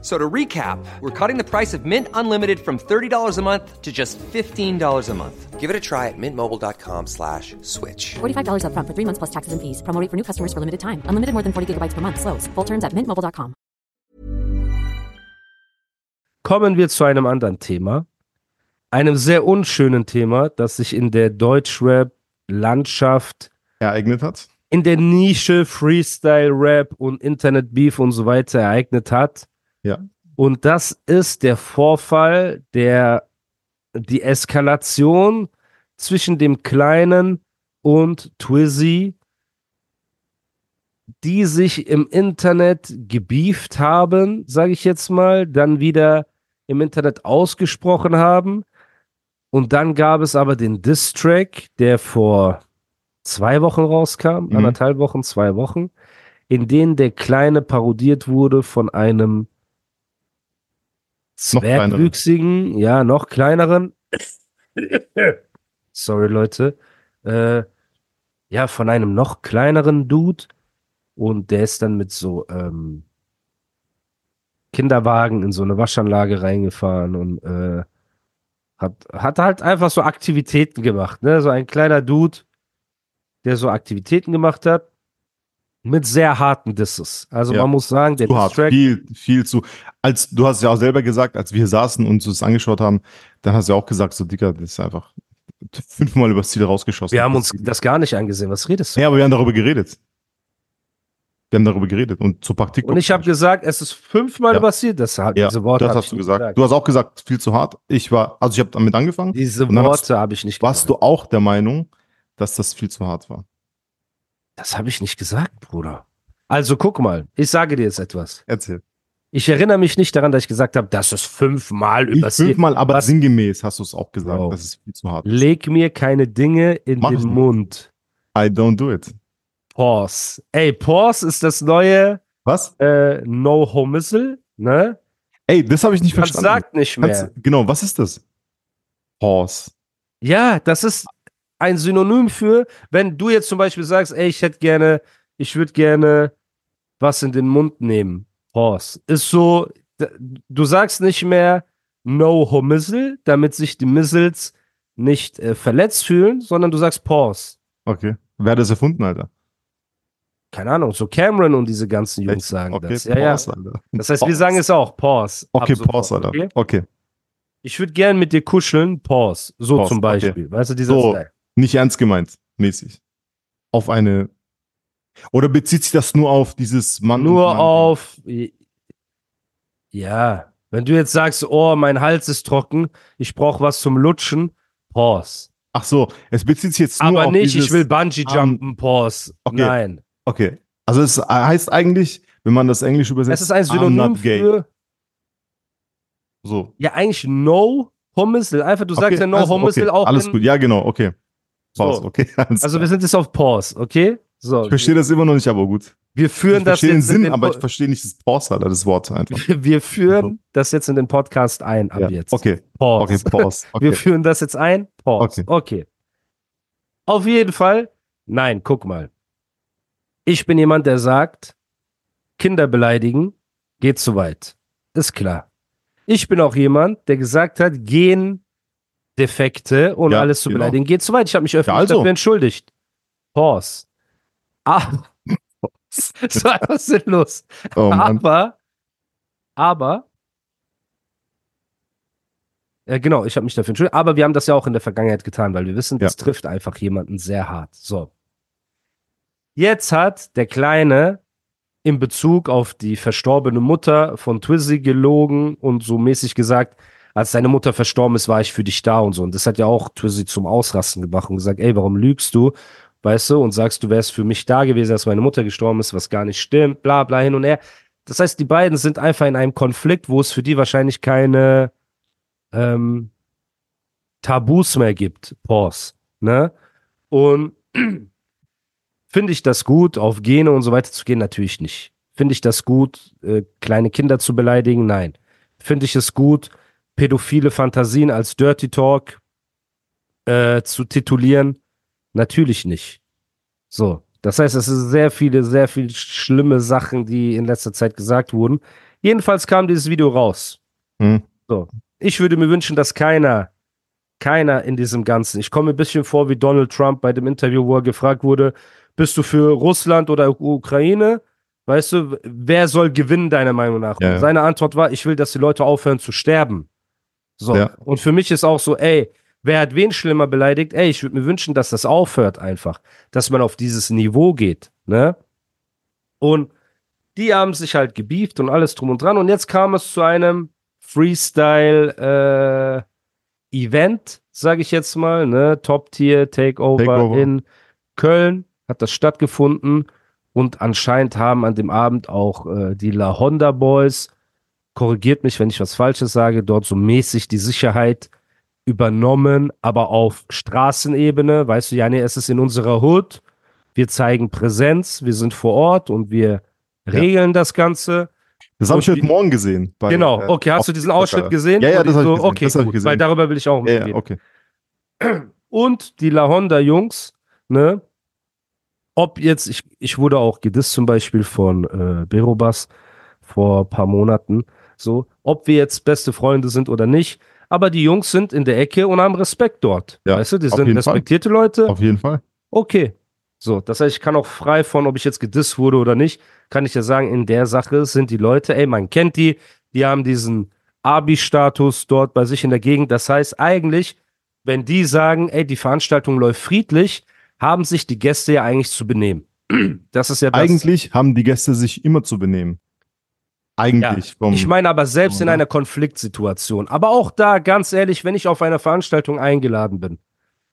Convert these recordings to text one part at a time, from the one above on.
So to recap, we're cutting the price of Mint Unlimited from $30 a month to just $15 a month. Give it a try at mintmobile.com slash switch. $45 upfront for three months plus taxes and fees. Promo rate for new customers for limited time. Unlimited more than 40 gigabytes per month. Slows. Full terms at mintmobile.com. Kommen wir zu einem anderen Thema. Einem sehr unschönen Thema, das sich in der Deutschrap-Landschaft, ereignet hat. in der Nische Freestyle-Rap und Internet-Beef und so weiter ereignet hat. Ja. Und das ist der Vorfall, der die Eskalation zwischen dem Kleinen und Twizzy, die sich im Internet gebieft haben, sage ich jetzt mal, dann wieder im Internet ausgesprochen haben. Und dann gab es aber den Diss-Track, der vor zwei Wochen rauskam, Mhm. anderthalb Wochen, zwei Wochen, in denen der Kleine parodiert wurde von einem Noch zwergwüchsigen, ja, noch kleineren. Sorry, Leute. Äh, ja, von einem noch kleineren Dude. Und der ist dann mit so ähm, Kinderwagen in so eine Waschanlage reingefahren und äh, hat, hat halt einfach so Aktivitäten gemacht. Ne? So ein kleiner Dude, der so Aktivitäten gemacht hat. Mit sehr harten Disses. Also Ja. man muss sagen, der Zu hart, Diss-Track viel, viel zu. Als du hast ja auch selber gesagt, als wir hier saßen und uns das angeschaut haben, dann hast du ja auch gesagt, so Dicker, das ist einfach fünfmal übers Ziel rausgeschossen. Wir haben uns Das- gar nicht angesehen. Was redest du? Ja, aber wir haben darüber geredet. Wir haben darüber geredet und zur Praktik. Und ich habe gesagt, es ist fünfmal Ja. passiert. Das, hat- ja, diese Worte das hast du nicht gesagt. Du hast auch gesagt, viel zu hart. Ich war, also ich habe damit angefangen. Diese Worte habe ich nicht Warst du auch der Meinung, dass das viel zu hart war? Das habe ich nicht gesagt, Bruder. Also guck mal, ich sage dir jetzt etwas. Erzähl. Ich erinnere mich nicht daran, dass ich gesagt habe, das ist fünfmal übersehen. fünfmal, aber Was- sinngemäß hast du es auch gesagt, Bro. dass es viel zu hart ist. Leg mir keine Dinge in Mach den. Mund. I don't do it. Pause. Ey, Pause ist das neue Was? äh, No Homissel, ne? Ey, das habe ich nicht Man verstanden. sagt nicht mehr. Kannst, genau, was ist das? Pause. Ja, das ist ein Synonym für, wenn du jetzt zum Beispiel sagst, ey, ich hätte gerne, ich würde gerne was in den Mund nehmen. Pause. Ist so, du sagst nicht mehr no homissel, damit sich die Missiles nicht äh, verletzt fühlen, sondern du sagst Pause. Okay. Wer hat das erfunden, Alter? Keine Ahnung, so Cameron und diese ganzen Jungs Echt? sagen okay, das. Ja, ja. Pause, Alter. Das heißt, wir Pause. sagen es auch, Pause. Okay, sofort, Pause, Alter. Okay? Okay. Ich würde gern mit dir kuscheln, Pause. So Pause, zum okay. Beispiel. Weißt du, dieser So. Style. Nicht ernst gemeint, mäßig. Auf eine. Oder bezieht sich das nur auf dieses Mann? Nur Mann? auf. Ja, wenn du jetzt sagst, oh, mein Hals ist trocken, ich brauche was zum Lutschen, Pause. Ach so, es bezieht sich jetzt nur Aber auf nicht, dieses, ich will Bungee jumpen, Pause. Okay. Nein. Okay. Also es heißt eigentlich, wenn man das Englisch übersetzt, Es ist ein Synonym für. So. Ja, eigentlich No Homissel. Einfach, du sagst ja No also, Homissel okay. auch. Alles gut, ja, genau, okay. Pause, So. okay. Also, wir sind jetzt auf Pause, okay? So. ich verstehe das immer noch nicht, aber gut. Wir führen Ich das verstehe den jetzt in Sinn, den aber ich verstehe nicht das Pause, Alter, das Wort einfach. Wir führen das jetzt in den Podcast ein ab Ja. jetzt. Okay, Pause. okay, Pause. Wir Okay. führen das jetzt ein. Pause. Okay. Okay. Auf jeden Fall. Nein, guck mal. Ich bin jemand, der sagt, Kinder beleidigen geht zu weit. Ist klar. Ich bin auch jemand, der gesagt hat, Gendefekte und Ja, alles zu genau. beleidigen geht zu weit. Ich habe mich öffentlich Ja, also. dafür entschuldigt. Pause. Ah. so, was ist denn los? Oh. Aber, aber, ja genau, ich habe mich dafür entschuldigt, aber wir haben das ja auch in der Vergangenheit getan, weil wir wissen, das trifft einfach jemanden sehr hart. So. Jetzt hat der Kleine in Bezug auf die verstorbene Mutter von Twizzy gelogen und so mäßig gesagt, als seine Mutter verstorben ist, war ich für dich da und so. Und das hat ja auch Twizzy zum Ausrasten gebracht und gesagt, ey, warum lügst du? Weißt du, und sagst, du wärst für mich da gewesen, als meine Mutter gestorben ist, was gar nicht stimmt, bla bla hin und her. Das heißt, die beiden sind einfach in einem Konflikt, wo es für die wahrscheinlich keine ähm, Tabus mehr gibt. Pause. Ne? Und finde ich das gut, auf Gene und so weiter zu gehen? Natürlich nicht. Finde ich das gut, äh, kleine Kinder zu beleidigen? Nein. Finde ich es gut, pädophile Fantasien als Dirty Talk äh, zu titulieren? Natürlich nicht. So. Das heißt, es sind sehr viele, sehr viele schlimme Sachen, die in letzter Zeit gesagt wurden. Jedenfalls kam dieses Video raus. Hm. So. Ich würde mir wünschen, dass keiner, keiner in diesem Ganzen, ich komme ein bisschen vor wie Donald Trump bei dem Interview, wo er gefragt wurde, bist du für Russland oder Ukraine? Weißt du, wer soll gewinnen, deiner Meinung nach? Ja. Seine Antwort war, ich will, dass die Leute aufhören zu sterben. So. Ja. Und für mich ist auch so, ey, wer hat wen schlimmer beleidigt? Ey, ich würde mir wünschen, dass das aufhört einfach. Dass man auf dieses Niveau geht, ne? Und die haben sich halt gebieft und alles drum und dran. Und jetzt kam es zu einem Freestyle-Event, äh, sage ich jetzt mal, ne? Top-Tier Takeover, Takeover. in Köln hat das stattgefunden. Und anscheinend haben an dem Abend auch äh, die La Honda Boys, korrigiert mich, wenn ich was Falsches sage, dort so mäßig die Sicherheit übernommen, aber auf Straßenebene. Weißt du, ja, nee, es ist in unserer Hood. Wir zeigen Präsenz, wir sind vor Ort und wir regeln das Ganze. Das habe ich heute Morgen gesehen. bei, genau, äh, okay, hast du diesen. Ausschnitt gesehen? Ja, ja, das ich habe so, ich gesehen. Okay, das ich gut, gesehen. weil darüber will ich auch Ja, reden. ja, okay. Und die La Honda Jungs, ob jetzt, ich, ich wurde auch gedisst zum Beispiel von äh, Berobas vor ein paar Monaten, so, ob wir jetzt beste Freunde sind oder nicht, aber die Jungs sind in der Ecke und haben Respekt dort. Ja, weißt du, die sind jeden Fall. respektierte Leute. Auf jeden Fall. Okay. So, das heißt, ich kann auch frei von, ob ich jetzt gedisst wurde oder nicht, kann ich ja sagen, in der Sache sind die Leute, ey, man kennt die, die haben diesen Abi-Status dort bei sich in der Gegend. Das heißt, eigentlich, wenn die sagen, ey, die Veranstaltung läuft friedlich, haben sich die Gäste ja eigentlich zu benehmen. Das ist ja das. Eigentlich haben die Gäste sich immer zu benehmen. Eigentlich. vom, Ich meine aber selbst in einer Konfliktsituation. Aber auch da, ganz ehrlich, wenn ich auf eine Veranstaltung eingeladen bin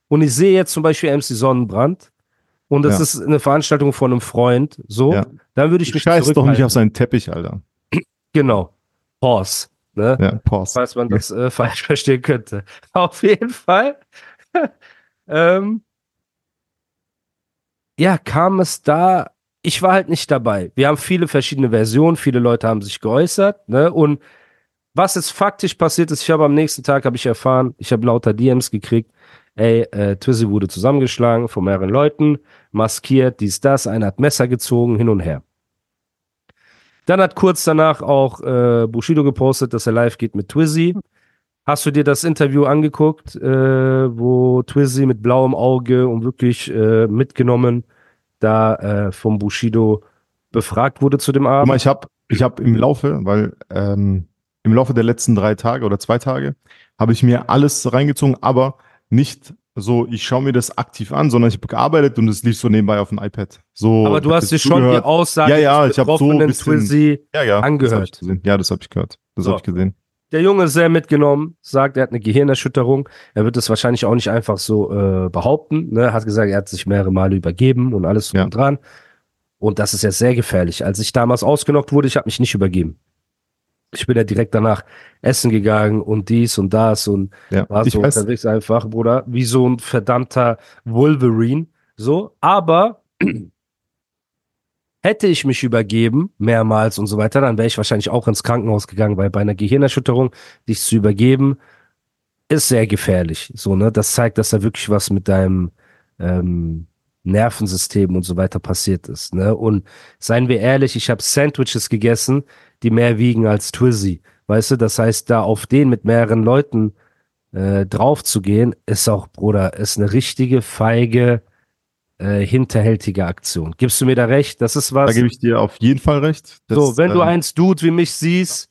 und ich sehe jetzt zum Beispiel MC Sonnenbrand und das Ja. ist eine Veranstaltung von einem Freund, so, Ja. dann würde ich mich Scheiß doch nicht auf seinen Teppich, Alter. Genau. Pause. Ne? Ja, pause. Falls man das äh, falsch verstehen könnte. Auf jeden Fall. ähm, ja, kam es da. Ich war halt nicht dabei. Wir haben viele verschiedene Versionen, viele Leute haben sich geäußert, ne? Und was jetzt faktisch passiert ist, ich habe am nächsten Tag habe ich erfahren, ich habe lauter DMs gekriegt, ey, äh, Twizzy wurde zusammengeschlagen von mehreren Leuten, maskiert, dies, das, einer hat Messer gezogen, hin und her. Dann hat kurz danach auch äh, Bushido gepostet, dass er live geht mit Twizzy. Hast du dir das Interview angeguckt, äh, wo Twizzy mit blauem Auge und wirklich äh, mitgenommen da äh, vom Bushido befragt wurde zu dem Abend? mal, ich habe ich hab im Laufe, weil ähm, im Laufe der letzten drei Tage oder zwei Tage habe ich mir alles reingezogen, aber nicht so, ich schaue mir das aktiv an, sondern ich habe gearbeitet und es lief so nebenbei auf dem iPad. So, Aber du hast dir schon die. Aussage Ja, ja, ich hab so ein bisschen- Twizzy. ja, ja, angehört. Das. Ja, das habe ich gehört. Das So. habe ich gesehen. Der Junge ist sehr mitgenommen, sagt, er hat eine Gehirnerschütterung. Er wird es wahrscheinlich auch nicht einfach so äh, behaupten. Ne? Hat gesagt, er hat sich mehrere Male übergeben und alles Ja. und dran. Und das ist ja sehr gefährlich. Als ich damals ausgenockt wurde, ich habe mich nicht übergeben. Ich bin ja direkt danach essen gegangen und dies und das und Ja, war so weiß. unterwegs einfach, Bruder, wie so ein verdammter Wolverine. So, aber hätte ich mich übergeben, mehrmals und so weiter, dann wäre ich wahrscheinlich auch ins Krankenhaus gegangen, weil bei einer Gehirnerschütterung dich zu übergeben, ist sehr gefährlich. So, ne? Das zeigt, dass da wirklich was mit deinem ähm, Nervensystem und so weiter passiert ist. Ne? Und seien wir ehrlich, ich habe Sandwiches gegessen, die mehr wiegen als Twizzy. Weißt du, das heißt, da auf den mit mehreren Leuten äh, drauf zu gehen, ist auch, Bruder, ist eine richtige feige, äh, hinterhältige Aktion. Gibst du mir da recht? Das ist was. Da gebe ich dir auf jeden Fall recht. Das, so, wenn du ähm, eins Dude wie mich siehst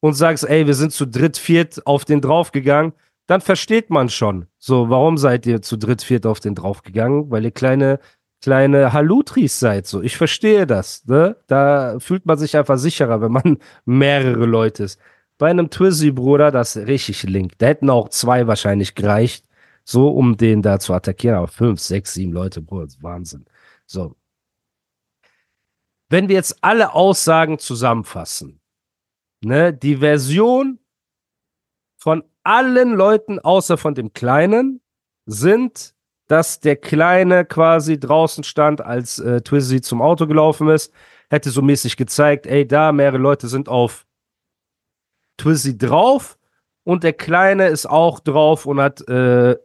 und sagst, ey, wir sind zu dritt, viert auf den draufgegangen, dann versteht man schon. So, warum seid ihr zu dritt, viert auf den draufgegangen? Weil ihr kleine, kleine Halutris seid. So, ich verstehe das. Ne? Da fühlt man sich einfach sicherer, wenn man mehrere Leute ist. Bei einem Twizzy, Bruder, das ist richtig link. Da hätten auch zwei wahrscheinlich gereicht, so um den da zu attackieren. Aber fünf, sechs, sieben Leute, Bruder, Wahnsinn. So. Wenn wir jetzt alle Aussagen zusammenfassen, ne, die Version von allen Leuten außer von dem Kleinen sind, dass der Kleine quasi draußen stand, als äh, Twizzy zum Auto gelaufen ist, hätte so mäßig gezeigt, ey, da mehrere Leute sind auf Twizzy drauf und der Kleine ist auch drauf und hat äh,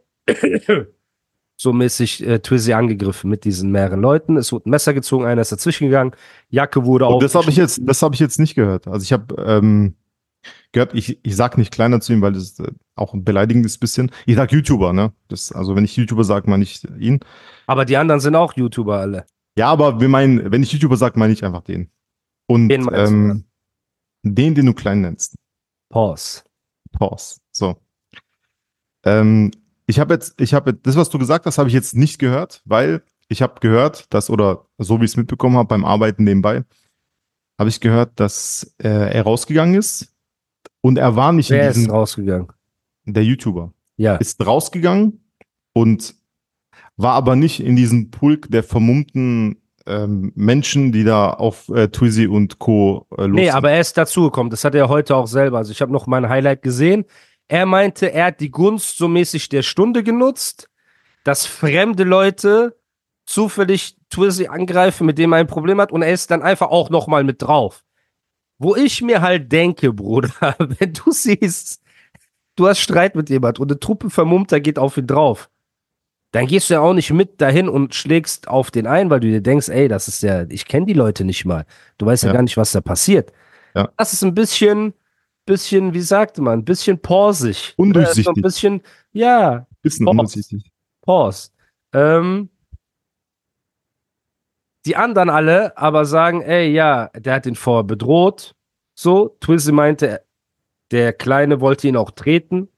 so mäßig äh, Twizzy angegriffen mit diesen mehreren Leuten. Es wurde ein Messer gezogen, einer ist dazwischen gegangen, Jacke wurde auch. das habe ich jetzt, das habe ich jetzt nicht gehört. Also ich habe ähm, gehört, ich, ich sag nicht kleiner zu ihm, weil das äh, auch ein beleidigendes bisschen. Ich sag YouTuber, ne? Das, also wenn ich YouTuber sage, meine ich ihn. Aber die anderen sind auch YouTuber alle. Ja, aber wir meinen, wenn ich YouTuber sage, meine ich einfach den. Und Den ähm, den, den du klein nennst. Pause. Pause. So. Ähm, ich habe jetzt, ich habe das, was du gesagt hast, habe ich jetzt nicht gehört, weil ich habe gehört, dass, oder so wie ich es mitbekommen habe beim Arbeiten nebenbei, habe ich gehört, dass äh, er rausgegangen ist und er war nicht Wer in ist diesem, rausgegangen? der YouTuber, Ja. ist rausgegangen und war aber nicht in diesem Pulk der vermummten ähm, Menschen, die da auf äh, Twizy und Co. Äh, los Nee, sind. aber er ist dazugekommen. Das hat er heute auch selber. Also ich habe noch mein Highlight gesehen. Er meinte, er hat die Gunst so mäßig der Stunde genutzt, dass fremde Leute zufällig Twizzy angreifen, mit dem er ein Problem hat und er ist dann einfach auch noch mal mit drauf. Wo ich mir halt denke, Bruder, wenn du siehst, du hast Streit mit jemand und eine Truppe Vermummter geht auf ihn drauf, dann gehst du ja auch nicht mit dahin und schlägst auf den ein, weil du dir denkst, ey, das ist ja, ich kenne die Leute nicht mal. Du weißt ja, Ja. gar nicht, was da passiert. Ja. Das ist ein bisschen, bisschen, wie sagte man, ein bisschen pausig. Undurchsichtig. Äh, So ein bisschen, ja, bisschen Pause. undurchsichtig. Pause. Ähm, die anderen alle aber sagen, ey, ja, der hat ihn vorher bedroht. So, Twizzy meinte, der Kleine wollte ihn auch treten.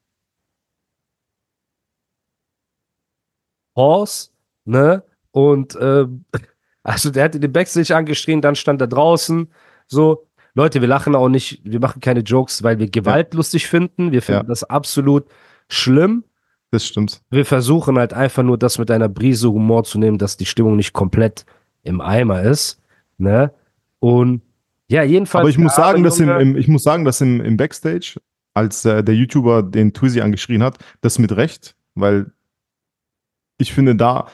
Pause, ne? Und ähm, also der hat ihn den Backstage angeschrien, dann stand er draußen. So, Leute, wir lachen auch nicht, wir machen keine Jokes, weil wir Gewalt lustig finden. Wir finden Ja. das absolut schlimm Das stimmt. wir versuchen halt einfach nur das mit einer Brise Humor zu nehmen, dass die Stimmung nicht komplett im Eimer ist. Ne? Und ja, jedenfalls. Aber ich muss sagen, dass im, im, ich muss sagen, dass im, im Backstage, als äh, der YouTuber den Twizy angeschrien hat, das mit Recht, weil ich finde da,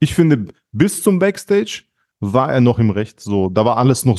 ich finde bis zum Backstage war er noch im Recht. So, da war alles noch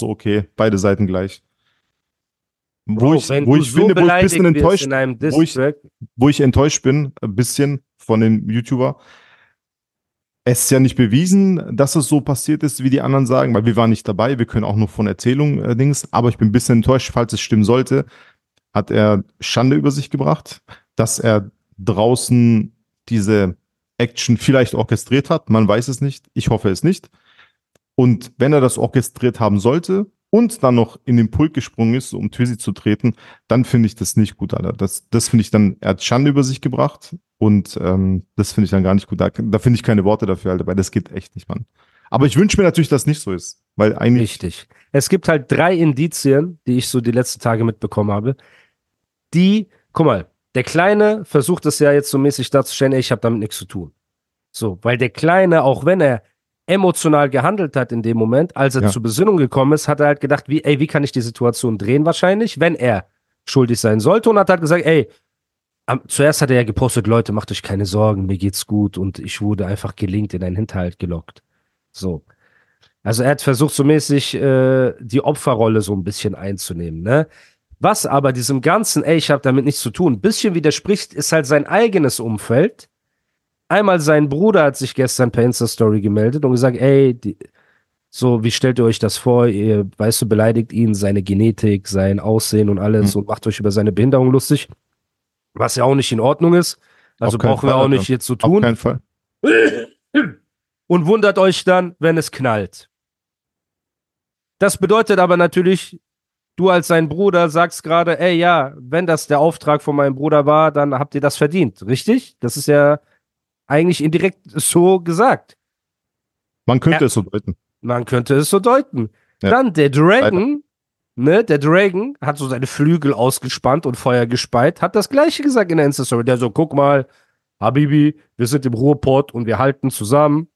so okay, beide Seiten gleich. Wo Bro, ich, wenn wo ich so finde, wo ich ein bisschen enttäuscht, wo ich, wo ich enttäuscht bin, ein bisschen von dem YouTuber. Es ist ja nicht bewiesen, dass es so passiert ist, wie die anderen sagen, weil wir waren nicht dabei. Wir können auch nur von Erzählungen äh, Dings. Aber ich bin ein bisschen enttäuscht, falls es stimmen sollte, hat er Schande über sich gebracht, dass er draußen diese Action vielleicht orchestriert hat. Man weiß es nicht. Ich hoffe es nicht. Und wenn er das orchestriert haben sollte und dann noch in den Pult gesprungen ist, um Twizy zu treten, dann finde ich das nicht gut, Alter. Das, das finde ich dann, er hat Schande über sich gebracht und ähm, das finde ich dann gar nicht gut. Da, da finde ich keine Worte dafür, Alter, weil das geht echt nicht, Mann. Aber ich wünsche mir natürlich, dass nicht so ist, weil eigentlich, Richtig. Es gibt halt drei Indizien, die ich so die letzten Tage mitbekommen habe, die, guck mal, der Kleine versucht es ja jetzt so mäßig darzustellen, ey, ich habe damit nichts zu tun. So, weil der Kleine, auch wenn er emotional gehandelt hat in dem Moment, als er Ja. zur Besinnung gekommen ist, hat er halt gedacht, wie, ey, wie kann ich die Situation drehen wahrscheinlich, wenn er schuldig sein sollte und hat halt gesagt, ey, am, zuerst hat er ja gepostet, Leute, macht euch keine Sorgen, mir geht's gut und ich wurde einfach gelingt in einen Hinterhalt gelockt. So. Also er hat versucht, so mäßig äh, die Opferrolle so ein bisschen einzunehmen, ne? Was aber diesem ganzen, ey, ich habe damit nichts zu tun, ein bisschen widerspricht, ist halt sein eigenes Umfeld. Einmal sein Bruder hat sich gestern per Insta-Story gemeldet und gesagt, ey, die, so, wie stellt ihr euch das vor? Ihr, weißt du, beleidigt ihn, seine Genetik, sein Aussehen und alles und macht euch über seine Behinderung lustig. Was ja auch nicht in Ordnung ist. Also Auf brauchen wir Fall, auch Alter. nicht jetzt zu auf tun keinen Fall. und wundert euch dann, wenn es knallt. Das bedeutet aber natürlich, du als sein Bruder sagst gerade, ey, ja, wenn das der Auftrag von meinem Bruder war, dann habt ihr das verdient, richtig? Das ist ja, eigentlich indirekt so gesagt. Man könnte Ja. es so deuten. Man könnte es so deuten. Ja. Dann der Dragon, ne, der Dragon hat so seine Flügel ausgespannt und Feuer gespeit, hat das gleiche gesagt in der Insta-Story. Der so, guck mal, Habibi, wir sind im Ruhrpott und wir halten zusammen.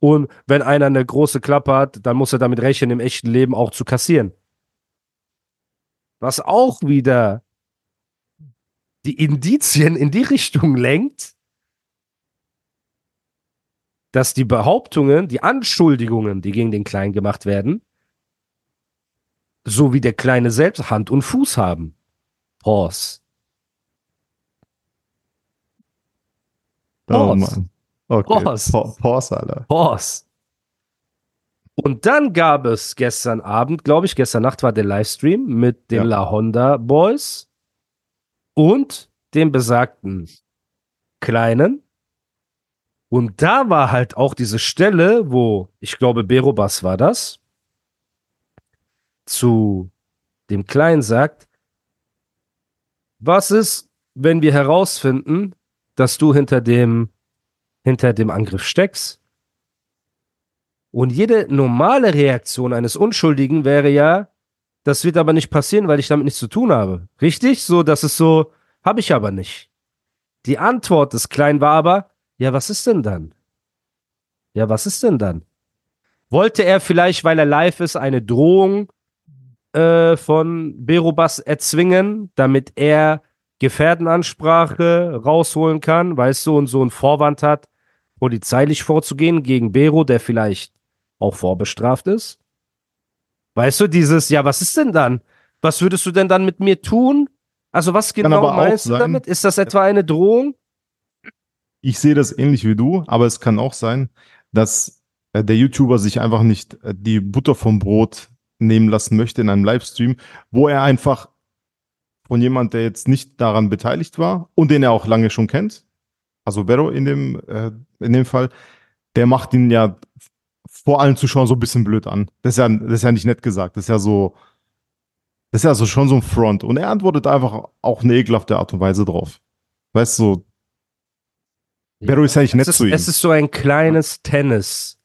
Und wenn einer eine große Klappe hat, dann muss er damit rechnen, im echten Leben auch zu kassieren. Was auch wieder die Indizien in die Richtung lenkt, dass die Behauptungen, die Anschuldigungen, die gegen den Kleinen gemacht werden, so wie der Kleine selbst Hand und Fuß haben. Pause. Oh, Pause. Mann. Okay. Pause. Pa- Pause, Alter. Pause. Und dann gab es gestern Abend, glaube ich, gestern Nacht war der Livestream mit den Ja. La Honda Boys und dem besagten Kleinen. Und da war halt auch diese Stelle, wo, ich glaube, Berobas war das, zu dem Kleinen sagt, was ist, wenn wir herausfinden, dass du hinter dem, hinter dem Angriff steckst? Und jede normale Reaktion eines Unschuldigen wäre ja, das wird aber nicht passieren, weil ich damit nichts zu tun habe. Richtig? So, das ist so, habe ich aber nicht. Die Antwort des Kleinen war aber, ja, was ist denn dann? Ja, was ist denn dann? Wollte er vielleicht, weil er live ist, eine Drohung äh, von Berobas erzwingen, damit er Gefährdenansprache rausholen kann, weißt du, und so einen Vorwand hat, polizeilich vorzugehen gegen Bero, der vielleicht auch vorbestraft ist? Weißt du, dieses, ja, was ist denn dann? Was würdest du denn dann mit mir tun? Also, was genau meinst du sein- damit? Ist das etwa eine Drohung? Ich sehe das ähnlich wie du, aber es kann auch sein, dass äh, der YouTuber sich einfach nicht äh, die Butter vom Brot nehmen lassen möchte in einem Livestream, wo er einfach von jemand, der jetzt nicht daran beteiligt war und den er auch lange schon kennt, also Vero in dem, äh, in dem Fall, der macht ihn ja vor allen Zuschauern so ein bisschen blöd an. Das ist ja, das ist ja nicht nett gesagt. Das ist ja so, das ist ja so schon so ein Front. Und er antwortet einfach auch eine ekelhafte Art und Weise drauf. Weißt du, so, Vero ist nicht nett Es ist, zu ihm. es ist so ein kleines Tennis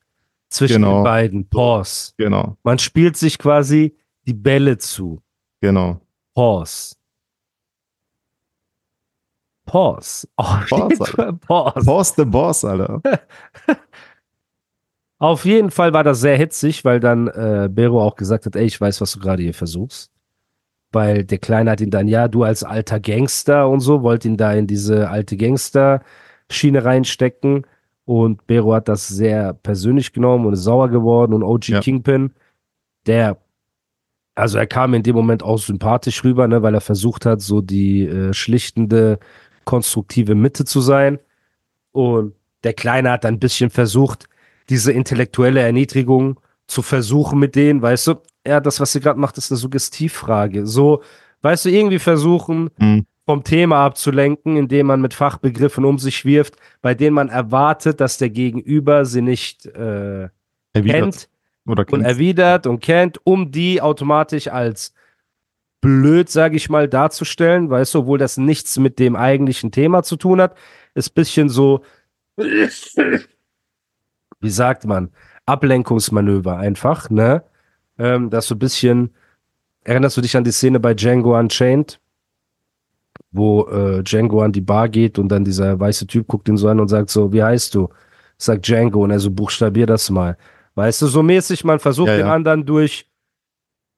zwischen Genau. den beiden. Pause. Genau, Man spielt sich quasi die Bälle zu. genau. Pause. Pause. Auf Pause, Pause. Boss the Boss, Alter. Auf jeden Fall war das sehr hitzig, weil dann äh, Bero auch gesagt hat, ey, ich weiß, was du gerade hier versuchst. Weil der Kleine hat ihn dann, ja, du als alter Gangster und so, wollt ihn da in diese alte Gangster-Schiene reinstecken. Und Bero hat das sehr persönlich genommen und ist sauer geworden. Und OG Ja. Kingpin, der, also er kam in dem Moment auch sympathisch rüber, ne, weil er versucht hat, so die äh, schlichtende, konstruktive Mitte zu sein. Und der Kleine hat dann ein bisschen versucht, diese intellektuelle Erniedrigung zu versuchen mit denen, weißt du, ja, das, was sie gerade macht, ist eine Suggestivfrage. So, weißt du, irgendwie versuchen, Mhm. Vom Thema abzulenken, indem man mit Fachbegriffen um sich wirft, bei denen man erwartet, dass der Gegenüber sie nicht äh, Erwidert. kennt Oder und erwidert und kennt, um die automatisch als blöd, sage ich mal, darzustellen, weißt du, obwohl das nichts mit dem eigentlichen Thema zu tun hat, ist bisschen so, wie sagt man, Ablenkungsmanöver einfach, ne? Ähm, dass so ein bisschen, erinnerst du dich an die Szene bei Django Unchained, wo äh, Django an die Bar geht und dann dieser weiße Typ guckt ihn so an und sagt so, wie heißt du? Sagt Django und er so, buchstabier das mal. Weißt du, so mäßig, man versucht Ja, den ja. anderen durch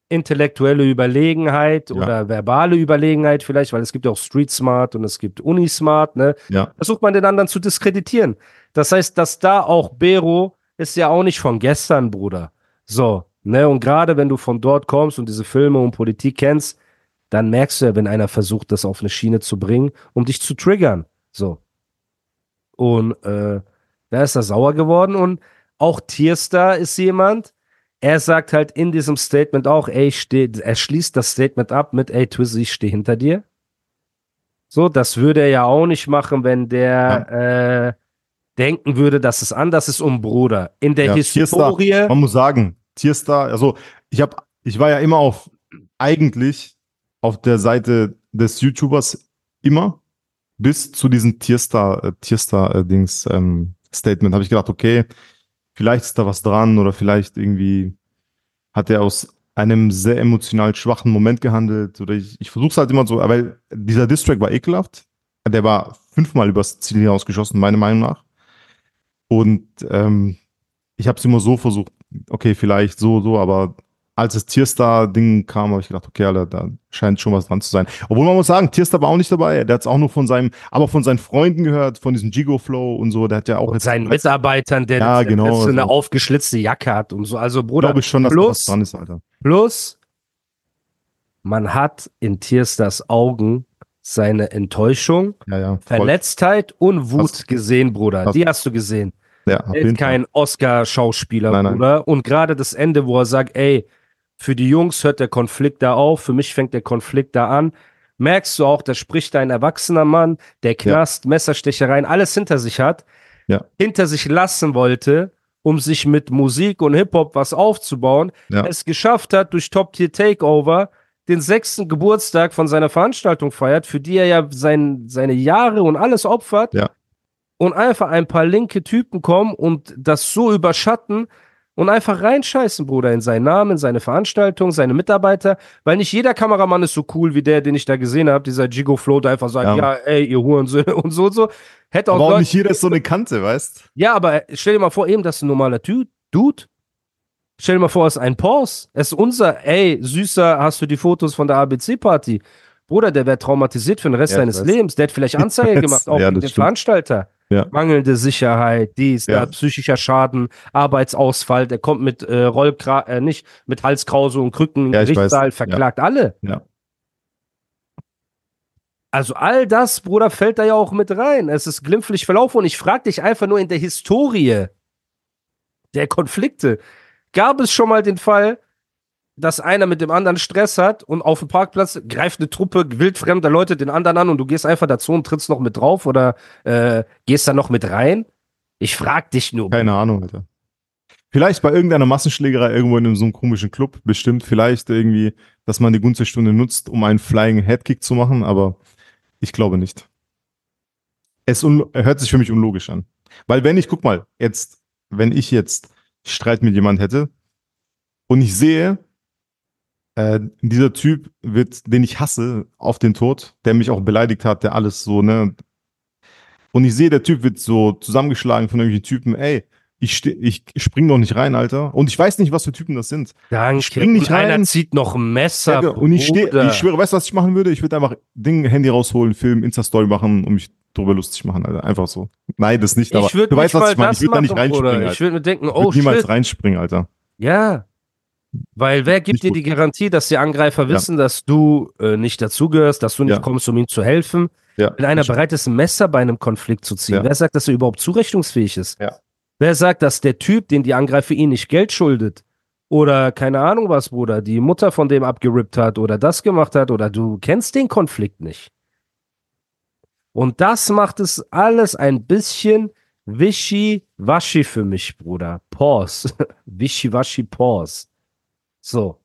intellektuelle Überlegenheit Ja. oder verbale Überlegenheit vielleicht, weil es gibt ja auch Street Smart und es gibt Uni Smart, ne? Ja, Versucht man den anderen zu diskreditieren. Das heißt, dass da auch Bero ist ja auch nicht von gestern, Bruder. So, ne? Und gerade wenn du von dort kommst und diese Filme und Politik kennst, dann merkst du ja, wenn einer versucht, das auf eine Schiene zu bringen, um dich zu triggern. So. Und äh, da ist er sauer geworden und auch Tierstar ist jemand, er sagt halt in diesem Statement auch, ey, ich steh, er schließt das Statement ab mit, ey, Twizzy, ich stehe hinter dir. So, das würde er ja auch nicht machen, wenn der äh, denken würde, dass es anders ist um Bruder. In der Ja, Tierstar, Historie. man muss sagen, Tierstar, also ich habe, ich war ja immer auf, eigentlich auf der Seite des YouTubers immer, bis zu diesem Tierstar, äh, Tierstar-Dings, ähm, Statement habe ich gedacht, okay, vielleicht ist da was dran oder vielleicht irgendwie hat er aus einem sehr emotional schwachen Moment gehandelt oder ich, ich versuche es halt immer so, weil dieser Distrack war ekelhaft. Der war fünfmal übers Ziel hinausgeschossen, meiner Meinung nach. Und ähm, ich habe es immer so versucht, okay, vielleicht so, so, aber als das Tierstar-Ding kam, habe ich gedacht, okay, Alter, da scheint schon was dran zu sein. Obwohl man muss sagen, Tierstar war auch nicht dabei. Der hat es auch nur von seinem, aber von seinen Freunden gehört, von diesem Gigo-Flow und so. Der hat ja auch. Und seinen Mitarbeitern, der, ja, genau, der so eine also. aufgeschlitzte Jacke hat und so. Also, Bruder, glaube ich schon, dass plus, da was dran ist, Alter. plus, man hat in Tierstars Augen seine Enttäuschung, Ja, ja. Verletztheit und Wut Krass. gesehen, Bruder. Krass. Die hast du gesehen. Ja, Er ist kein Oscar-Schauspieler. Bruder. Und gerade das Ende, wo er sagt, ey, für die Jungs hört der Konflikt da auf, für mich fängt der Konflikt da an. Merkst du auch, da spricht ein erwachsener Mann, der Knast, Messerstechereien, alles hinter sich hat, Ja. hinter sich lassen wollte, um sich mit Musik und Hip-Hop was aufzubauen, Ja. es geschafft hat, durch Top-Tier Takeover den sechsten Geburtstag von seiner Veranstaltung feiert, für die er ja sein, seine Jahre und alles opfert. Ja. Und einfach ein paar linke Typen kommen und das so überschatten und einfach reinscheißen, Bruder, in seinen Namen, in seine Veranstaltung, seine Mitarbeiter, weil nicht jeder Kameramann ist so cool wie der, den ich da gesehen habe, dieser Gigo Flow, der einfach sagt, Ja. ja, ey, ihr Hurensöhne und so und so. Hätte auch, Aber auch nicht jeder ist so eine Kante, weißt ja, aber stell dir mal vor, eben, das ist ein normaler Ty Dude. Stell dir mal vor, es ist ein Pause. Es ist unser, ey, süßer, hast du die Fotos von der ABC-Party? Bruder, der wäre traumatisiert für den Rest Ja, seines. Lebens. Der hat vielleicht Anzeige gemacht, auch Ja, gegen den stimmt. Veranstalter. Ja. Mangelnde Sicherheit, dies, Ja. da, psychischer Schaden, Arbeitsausfall, der kommt mit äh, Rollkra äh, nicht, mit Halskrause und Krücken im Ja. Gerichtssaal, verklagt alle. Ja. Also all das, Bruder, fällt da ja auch mit rein. Es ist glimpflich verlaufen und ich frage dich einfach nur in der Historie der Konflikte. Gab es schon mal den Fall, dass einer mit dem anderen Stress hat und auf dem Parkplatz greift eine Truppe wildfremder Leute den anderen an und du gehst einfach dazu und trittst noch mit drauf oder äh, gehst da noch mit rein? Ich frag dich nur. Keine Ahnung, Alter. Vielleicht bei irgendeiner Massenschlägerei irgendwo in so einem komischen Club, bestimmt. Vielleicht irgendwie, dass man die Gunst der Stunde nutzt, um einen Flying Headkick zu machen, aber ich glaube nicht. Es hört sich für mich unlogisch an. Weil wenn ich, guck mal, jetzt, wenn ich jetzt Streit mit jemand hätte und ich sehe, äh, dieser Typ wird, den ich hasse, auf den Tod, der mich auch beleidigt hat, der alles so, ne, und ich sehe, der Typ wird so zusammengeschlagen von irgendwelchen Typen, ey, ich, ich spring doch nicht rein, Alter. Und ich weiß nicht, was für Typen das sind. Danke. spring nicht und einer rein. zieht noch ein Messer. Ja, und ich stehe, ich schwöre, weißt du, was ich machen würde? Ich würde einfach Ding, Handy rausholen, Film, Insta-Story machen und mich drüber lustig machen, Alter. Einfach so. Nein, das nicht, aber ich würde du weißt, nicht was mal ich meine. Ich würde da nicht reinspringen, Bruder. Ich würde mir denken, Ich oh würde niemals shit. reinspringen, Alter. Ja. Weil wer gibt dir die Garantie, dass die Angreifer Ja. wissen, dass du äh, nicht dazugehörst, dass du nicht Ja. kommst, um ihnen zu helfen? Ja. Wenn einer bereit ist, ein Messer bei einem Konflikt zu ziehen, Ja. wer sagt, dass er überhaupt zurechnungsfähig ist? Ja. Wer sagt, dass der Typ, den die Angreifer ihn nicht Geld schuldet? Oder keine Ahnung was, Bruder, die Mutter von dem abgerippt hat oder das gemacht hat oder du kennst den Konflikt nicht. Und das macht es alles ein bisschen wischi-waschi für mich, Bruder. Pause. wischi-waschi, pause. So.